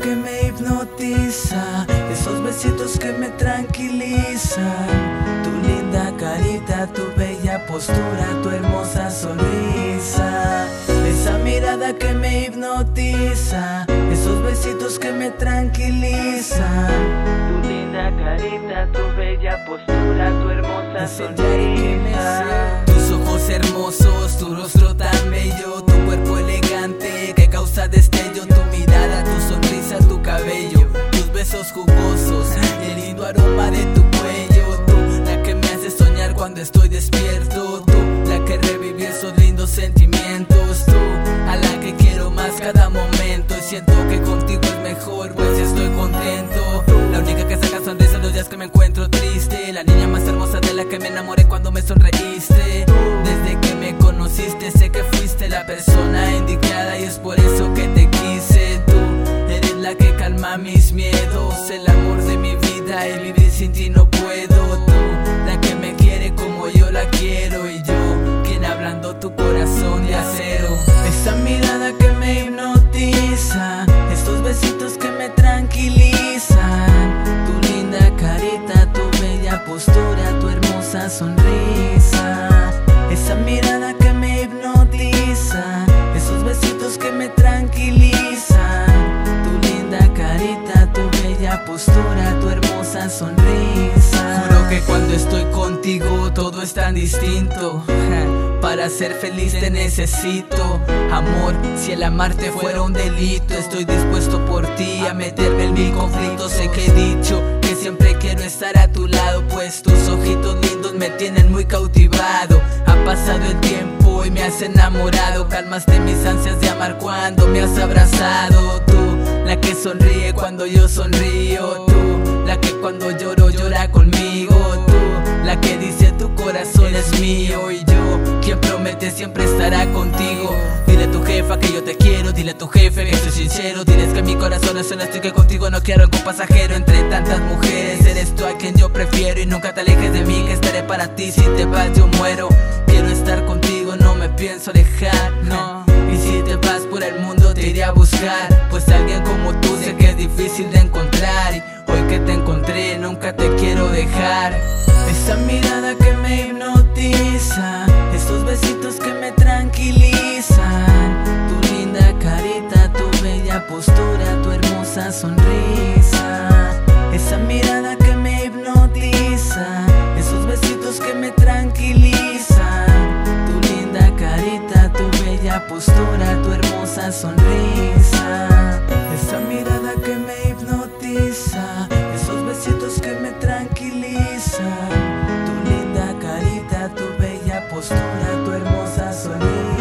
que me hipnotiza, esos besitos que me tranquilizan, tu linda carita, tu bella postura, tu hermosa sonrisa, esa mirada que me hipnotiza, esos besitos que me tranquilizan, tu linda carita, tu bella postura, tu hermosa sonrisa, tus ojos hermosos, tu rostro tan bello, tu cuerpo elegante que causa destello, besos jugosos, el lindo aroma de tu cuello, tú, la que me hace soñar cuando estoy despierto, tú, la que revive esos lindos sentimientos, tú, a la que quiero más cada momento y siento que contigo es mejor, pues estoy contento, la única que saca sonrisa los días que me encuentro triste, la niña más hermosa de la que me enamoré cuando me sonreíste, y vivir sin ti no puedo, tú la que me quiere como yo la quiero y yo quien hablando tu corazón de acero. Esa mirada que me hipnotiza, estos besitos que me tranquilizan, tu linda carita, tu bella postura, tu hermosa sonrisa. Esa mirada que me hipnotiza, esos besitos que me tranquilizan, tu linda carita, tu bella postura, sonrisa. Juro que cuando estoy contigo todo es tan distinto. Para ser feliz te necesito. Amor, si el amarte fuera un delito Estoy dispuesto por ti a meterme en mil conflictos. Sé que he dicho que siempre quiero estar a tu lado Pues tus ojitos lindos me tienen muy cautivado. Ha pasado el tiempo y me has enamorado. Calmaste mis ansias de amar cuando me has abrazado. Tú, la que sonríe cuando yo sonrío. Tú, estará contigo. Dile a tu jefa que yo te quiero, dile a tu jefe que soy sincero. Diles que mi corazón es honesto y que contigo no quiero algo pasajero. Entre tantas mujeres, eres tú a quien yo prefiero. Y nunca te alejes de mí, que estaré para ti. Si te vas, yo muero. Quiero estar contigo, no me pienso alejar, no. Y si te vas por el mundo, te iré a buscar. Pues alguien como tú sé que es difícil de encontrar. Y hoy que te encontré, nunca te quiero dejar. Esa mirada que me hipnotiza, estos besitos que me tranquilizan, esa sonrisa, esa mirada que me hipnotiza, esos besitos que me tranquilizan, tu linda carita, tu bella postura, tu hermosa sonrisa, esa mirada que me hipnotiza, esos besitos que me tranquilizan, tu linda carita, tu bella postura, tu hermosa sonrisa.